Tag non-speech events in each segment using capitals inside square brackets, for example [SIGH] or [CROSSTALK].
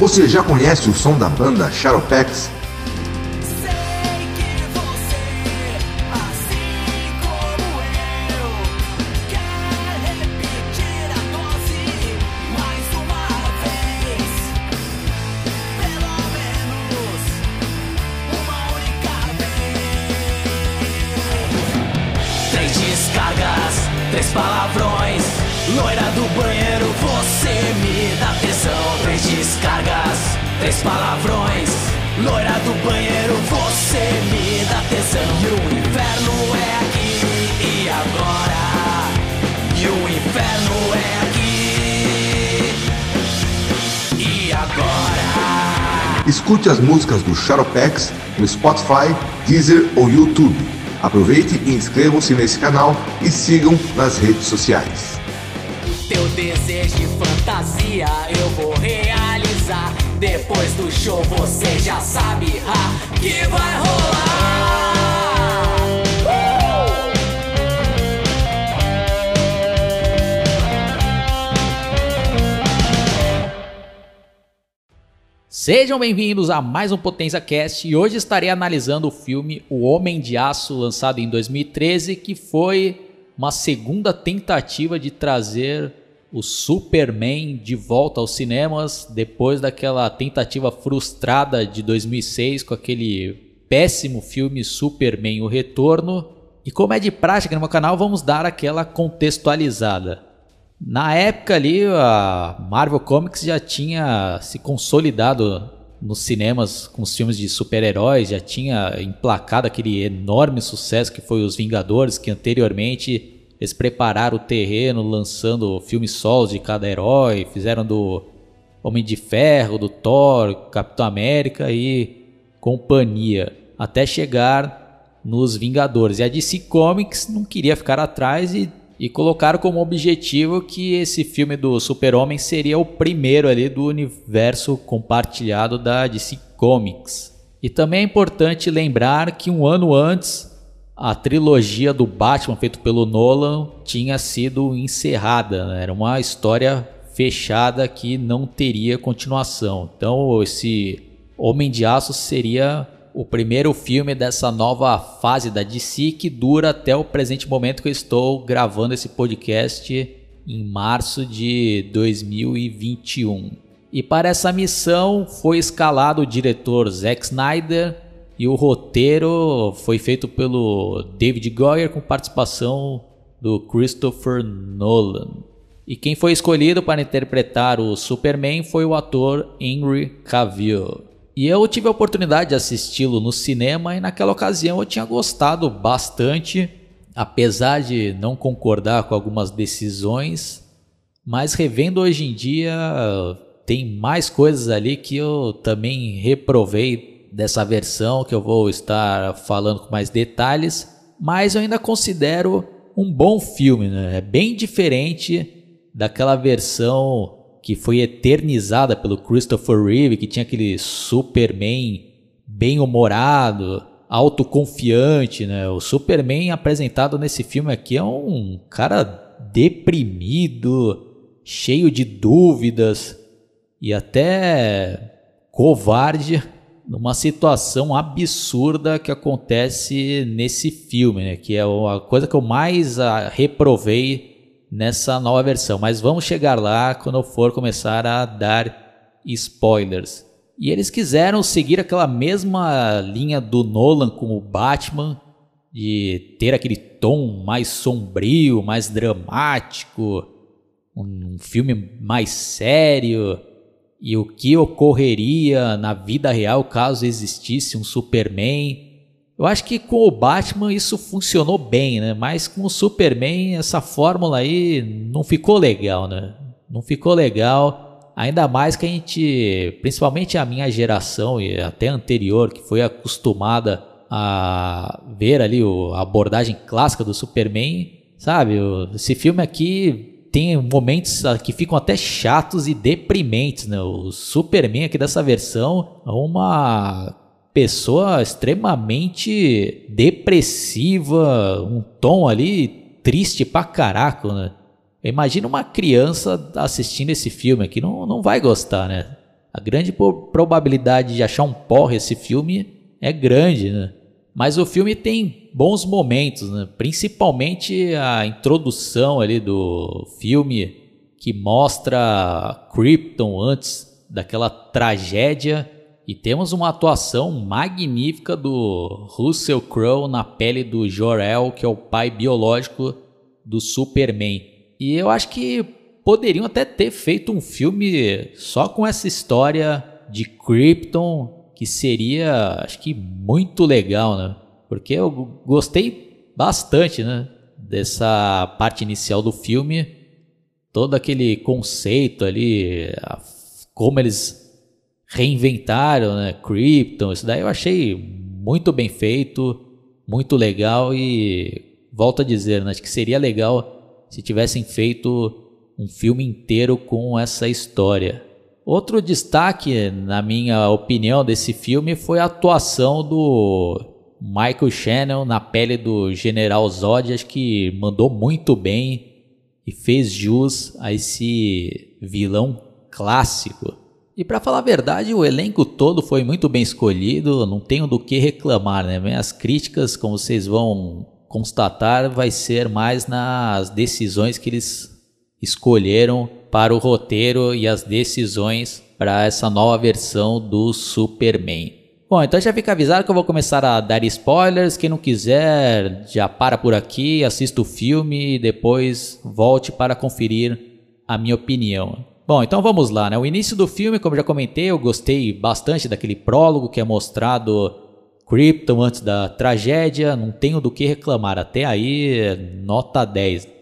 Você já conhece o som da banda você, assim. Três descargas, três palavrões. Loira do banheiro, dá tesão. Três descargas, três palavrões. Loira do banheiro, você me dá tesão. E o inferno é aqui e agora. E o inferno é aqui e agora. Escute as músicas do Shadowpex no Spotify, Deezer ou YouTube. Aproveite e inscrevam-se nesse canal e sigam nas redes sociais. Teu desejo de fantasia eu vou realizar. Depois do show você já sabe ha, que vai rolar. Sejam bem-vindos a mais um Potência Cast e hoje estarei analisando o filme O Homem de Aço, lançado em 2013, que foi uma segunda tentativa de trazer o Superman de volta aos cinemas depois daquela tentativa frustrada de 2006 com aquele péssimo filme Superman O Retorno. E como é de prática no meu canal, vamos dar aquela contextualizada. Na época ali, a Marvel Comics já tinha se consolidado nos cinemas com os filmes de super-heróis, já tinha emplacado aquele enorme sucesso que foi Os Vingadores, que anteriormente eles prepararam o terreno lançando filmes solos de cada herói, fizeram do Homem de Ferro, do Thor, Capitão América e companhia, até chegar nos Vingadores. E a DC Comics não queria ficar atrás e e colocaram como objetivo que esse filme do Super-Homem seria o primeiro ali do universo compartilhado da DC Comics. E também é importante lembrar que um ano antes a trilogia do Batman feito pelo Nolan tinha sido encerrada, né? era uma história fechada que não teria continuação. Então esse Homem de Aço seria o primeiro filme dessa nova fase da DC que dura até o presente momento que eu estou gravando esse podcast em março de 2021. E para essa missão foi escalado o diretor Zack Snyder e o roteiro foi feito pelo David Goyer com participação do Christopher Nolan. E quem foi escolhido para interpretar o Superman foi o ator Henry Cavill. E eu tive a oportunidade de assisti-lo no cinema e naquela ocasião eu tinha gostado bastante, apesar de não concordar com algumas decisões, mas revendo hoje em dia tem mais coisas ali que eu também reprovei dessa versão que eu vou estar falando com mais detalhes, mas eu ainda considero um bom filme, né? É bem diferente daquela versão que foi eternizada pelo Christopher Reeve, que tinha aquele Superman bem humorado, autoconfiante, né? O Superman apresentado nesse filme aqui é um cara deprimido, cheio de dúvidas e até covarde numa situação absurda que acontece nesse filme, né? Que é a coisa que eu mais ah, reprovei nessa nova versão, mas vamos chegar lá quando eu for começar a dar spoilers. E eles quiseram seguir aquela mesma linha do Nolan com o Batman, de ter aquele tom mais sombrio, mais dramático, um filme mais sério, e o que ocorreria na vida real caso existisse um Superman eu acho que com o Batman isso funcionou bem, né? Mas com o Superman essa fórmula aí não ficou legal, né? Não ficou legal. Ainda mais que a gente, principalmente a minha geração e até anterior, que foi acostumada a ver ali a abordagem clássica do Superman, sabe? Esse filme aqui tem momentos que ficam até chatos e deprimentes, né? O Superman aqui dessa versão é uma pessoa extremamente depressiva, um tom ali triste pra caraca, né? Imagina uma criança assistindo esse filme aqui, não, não vai gostar, né? A grande probabilidade de achar um porre esse filme é grande, né? Mas o filme tem bons momentos, né? principalmente a introdução ali do filme que mostra Krypton antes daquela tragédia e temos uma atuação magnífica do Russell Crowe na pele do Jor-El, que é o pai biológico do Superman. E eu acho que poderiam até ter feito um filme só com essa história de Krypton, que seria, acho que muito legal, né? Porque eu gostei bastante, né, dessa parte inicial do filme, todo aquele conceito ali, como eles reinventaram, né? Krypton, isso daí eu achei muito bem feito, muito legal e volto a dizer, né? acho que seria legal se tivessem feito um filme inteiro com essa história. Outro destaque, na minha opinião, desse filme foi a atuação do Michael Shannon na pele do General Zod, acho que mandou muito bem e fez jus a esse vilão clássico. E para falar a verdade, o elenco todo foi muito bem escolhido, não tenho do que reclamar, né? Minhas críticas, como vocês vão constatar, vai ser mais nas decisões que eles escolheram para o roteiro e as decisões para essa nova versão do Superman. Bom, então já fica avisado que eu vou começar a dar spoilers. Quem não quiser, já para por aqui, assista o filme e depois volte para conferir a minha opinião. Bom, então vamos lá, né? O início do filme, como já comentei, eu gostei bastante daquele prólogo que é mostrado Krypton antes da tragédia, não tenho do que reclamar. Até aí, nota 10.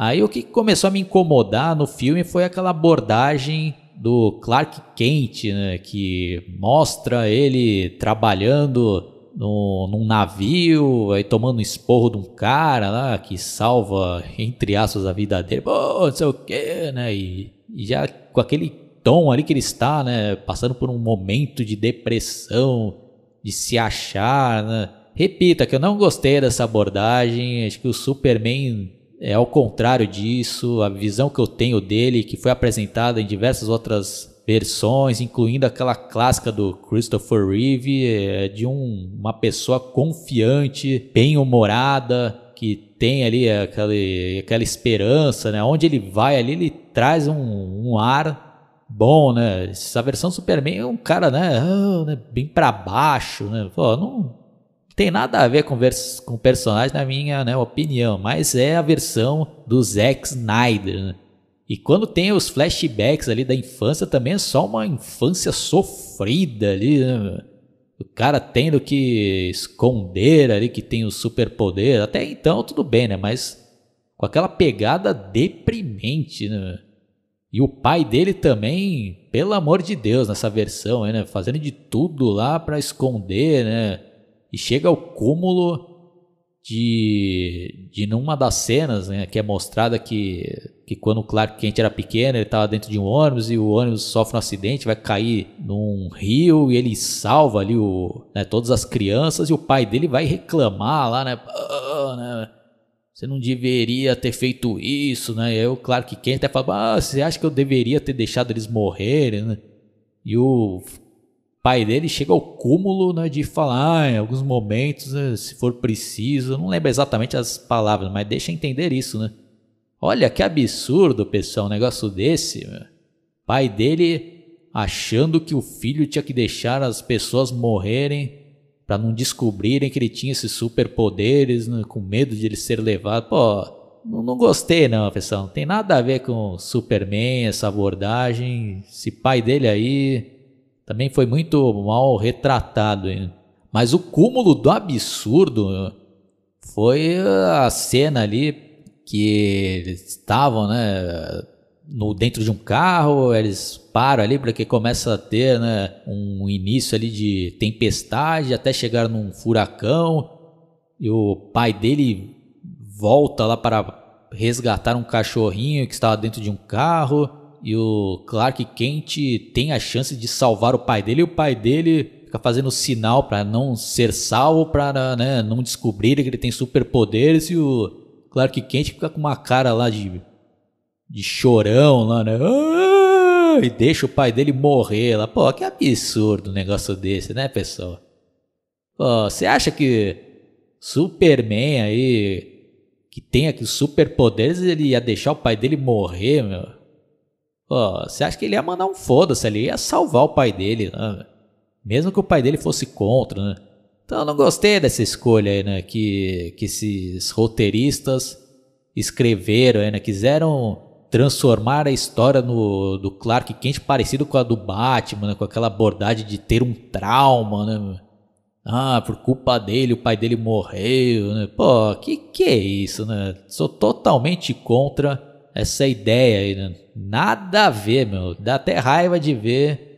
Aí o que começou a me incomodar no filme foi aquela abordagem do Clark Kent, né, que mostra ele trabalhando no, num navio, aí tomando esporro de um cara lá que salva, entre aspas, a vida dele. Pô, não sei o que, né? E e já com aquele tom ali que ele está, né, passando por um momento de depressão, de se achar, né? Repita que eu não gostei dessa abordagem, acho que o Superman é ao contrário disso, a visão que eu tenho dele, que foi apresentada em diversas outras versões, incluindo aquela clássica do Christopher Reeve, é de um, uma pessoa confiante, bem-humorada, que tem ali aquela, aquela esperança, né? Onde ele vai ali, ele traz um, um ar bom, né? Essa versão Superman é um cara, né? Oh, né? Bem para baixo, né? Pô, não tem nada a ver com, com o personagem, na minha né, opinião, mas é a versão do Zack Snyder, né? E quando tem os flashbacks ali da infância, também é só uma infância sofrida ali, né? o cara tendo que esconder ali que tem o superpoder, até então tudo bem, né? Mas com aquela pegada deprimente, né? E o pai dele também, pelo amor de Deus, nessa versão, né? Fazendo de tudo lá para esconder, né? E chega ao cúmulo de, de numa das cenas, né, que é mostrada que, que quando o Clark Kent era pequeno, ele estava dentro de um ônibus e o ônibus sofre um acidente, vai cair num rio e ele salva ali o, né, todas as crianças e o pai dele vai reclamar lá, né, né você não deveria ter feito isso, né? E aí o Clark Kent até fala, ah, você acha que eu deveria ter deixado eles morrerem, né? E o pai dele chega ao cúmulo né, de falar ah, em alguns momentos, né, se for preciso, não lembro exatamente as palavras, mas deixa entender isso, né? Olha que absurdo, pessoal, um negócio desse. Meu. Pai dele achando que o filho tinha que deixar as pessoas morrerem para não descobrirem que ele tinha esses superpoderes, né, com medo de ele ser levado. Pô, não, não gostei não, pessoal. Não tem nada a ver com Superman, essa abordagem. Esse pai dele aí também foi muito mal retratado. Hein? Mas o cúmulo do absurdo foi a cena ali que eles estavam, né, no dentro de um carro, eles param ali porque começa a ter, né, um início ali de tempestade até chegar num furacão e o pai dele volta lá para resgatar um cachorrinho que estava dentro de um carro e o Clark Kent tem a chance de salvar o pai dele e o pai dele fica fazendo sinal para não ser salvo, para né, não descobrir que ele tem superpoderes e o Clark Kent fica com uma cara lá de, de chorão lá, né? ah, e deixa o pai dele morrer lá. Pô, que absurdo um negócio desse, né, pessoal? Pô, você acha que Superman aí, que tem aqui superpoderes, ele ia deixar o pai dele morrer, meu? Você acha que ele ia mandar um foda-se ali, ia salvar o pai dele, né? Mesmo que o pai dele fosse contra, né? Então não gostei dessa escolha aí, né? Que, que esses roteiristas escreveram, né? Quiseram transformar a história no, do Clark Kent parecido com a do Batman, né? com aquela abordagem de ter um trauma, né? Ah, por culpa dele, o pai dele morreu, né? Pô, que que é isso, né? Sou totalmente contra essa ideia aí, né? Nada a ver, meu. Dá até raiva de ver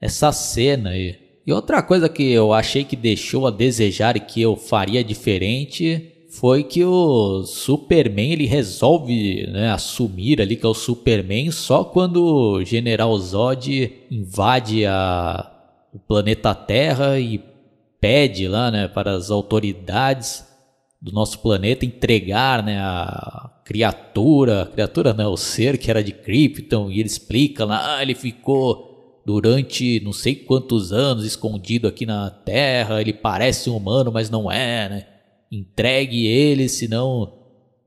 essa cena aí. E outra coisa que eu achei que deixou a desejar e que eu faria diferente foi que o Superman ele resolve né, assumir ali que é o Superman só quando o General Zod invade a, o planeta Terra e pede lá né, para as autoridades do nosso planeta entregar né, a criatura, criatura não, o ser que era de Krypton, e ele explica lá, ah, ele ficou durante não sei quantos anos escondido aqui na Terra, ele parece um humano, mas não é, né? Entregue ele, senão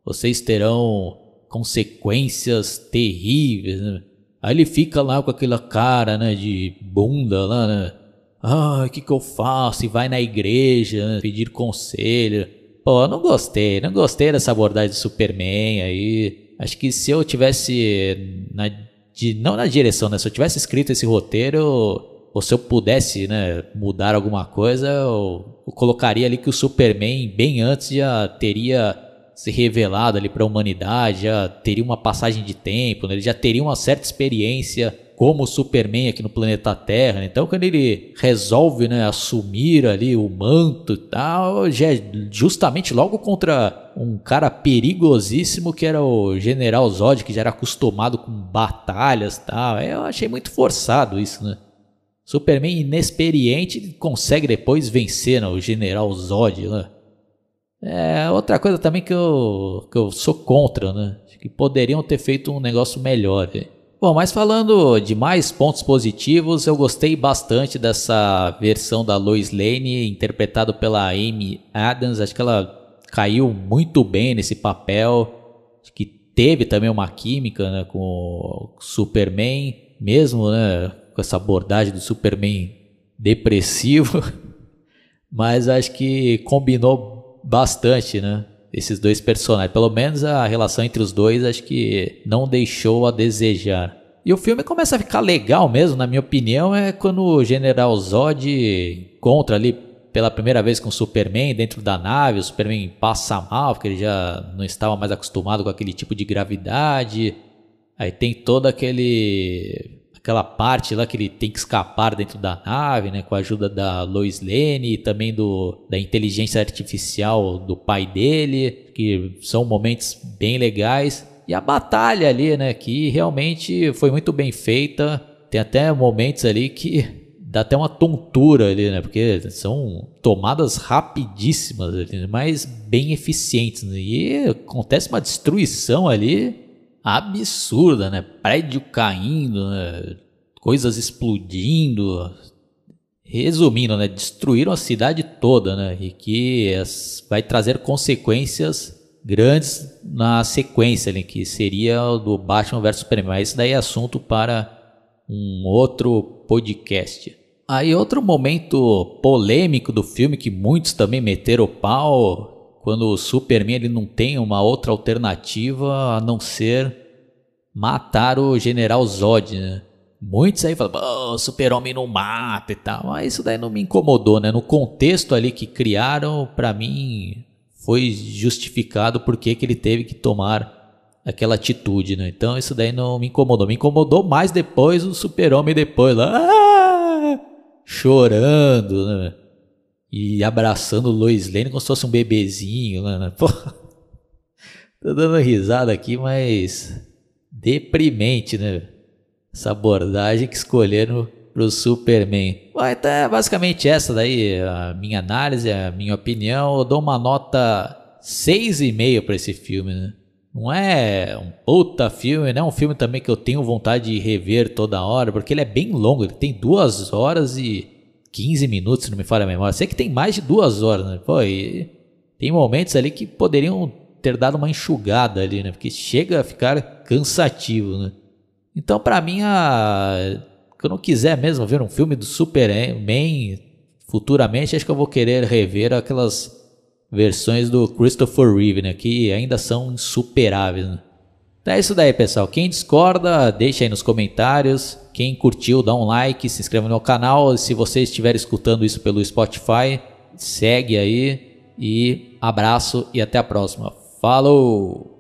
vocês terão consequências terríveis. Né? Aí ele fica lá com aquela cara né, de bunda lá, né? Ah, o que, que eu faço? E vai na igreja né, pedir conselho. Pô, não gostei, não gostei dessa abordagem do Superman aí. Acho que se eu tivesse na, de, não na direção, né? Se eu tivesse escrito esse roteiro, ou se eu pudesse né, mudar alguma coisa, eu, eu, colocaria ali que o Superman, bem antes, já teria se revelado ali para a humanidade, já teria uma passagem de tempo, né, ele já teria uma certa experiência como o Superman aqui no planeta Terra. Né? Então, quando ele resolve né, assumir ali o manto e tal, já é justamente logo contra um cara perigosíssimo que era o General Zod, que já era acostumado com batalhas e tal. Eu achei muito forçado isso, né? Superman inexperiente consegue depois vencer né, o General Zod. Né? É outra coisa também que eu, que eu sou contra, né? Acho que poderiam ter feito um negócio melhor. Bom, mas falando de mais pontos positivos, eu gostei bastante dessa versão da Lois Lane, interpretado pela Amy Adams. Acho que ela caiu muito bem nesse papel. Acho que teve também uma química né, com o Superman, mesmo né, com essa abordagem do Superman depressivo, [LAUGHS] mas acho que combinou bastante, né? Esses dois personagens, pelo menos a relação entre os dois, acho que não deixou a desejar. E o filme começa a ficar legal mesmo, na minha opinião, é quando o General Zod encontra ali pela primeira vez com o Superman dentro da nave, o Superman passa mal, porque ele já não estava mais acostumado com aquele tipo de gravidade. Aí tem todo aquele aquela parte lá que ele tem que escapar dentro da nave, né, com a ajuda da Lois Lane e também do, da inteligência artificial do pai dele, que são momentos bem legais. E a batalha ali, né, que realmente foi muito bem feita. Tem até momentos ali que dá até uma tontura ali, né, porque são tomadas rapidíssimas, ali, mas bem eficientes. Né, e acontece uma destruição ali absurda, né? Prédio caindo, né? coisas explodindo. Resumindo, né? Destruíram a cidade toda, né? E que vai trazer consequências grandes na sequência, né? que seria o do Batman vs Superman. Mas isso daí é assunto para um outro podcast. Aí outro momento polêmico do filme que muitos também meteram o pau quando o Superman ele não tem uma outra alternativa a não ser matar o General Zod, né? Muitos aí falam, oh, super-homem não mata e tal, mas isso daí não me incomodou, né? No contexto ali que criaram, para mim foi justificado porque que ele teve que tomar aquela atitude, né? Então isso daí não me incomodou. Me incomodou mais depois o super-homem depois lá, ah! [LAUGHS] chorando, né? E abraçando o Lois Lane como se fosse um bebezinho. Né? [LAUGHS] Pô, tô dando risada aqui, mas deprimente, né? Essa abordagem que escolheram pro Superman. Bom, então é basicamente essa daí a minha análise, a minha opinião. Eu dou uma nota 6,5 para esse filme, né? Não é um puta filme, não é um filme também que eu tenho vontade de rever toda hora, porque ele é bem longo, ele tem duas horas e 15 minutos, se não me falha a memória. Sei que tem mais de duas horas, né? Pô, tem momentos ali que poderiam ter dado uma enxugada ali, né? Porque chega a ficar cansativo, né? Então, para mim, a... eu não quiser mesmo ver um filme do Superman futuramente, acho que eu vou querer rever aquelas versões do Christopher Reeve, né? Que ainda são insuperáveis, né? Então é isso daí, pessoal. Quem discorda, deixa aí nos comentários. Quem curtiu, dá um like, se inscreva no canal. Se você estiver escutando isso pelo Spotify, segue aí. E abraço e até a próxima. Falou!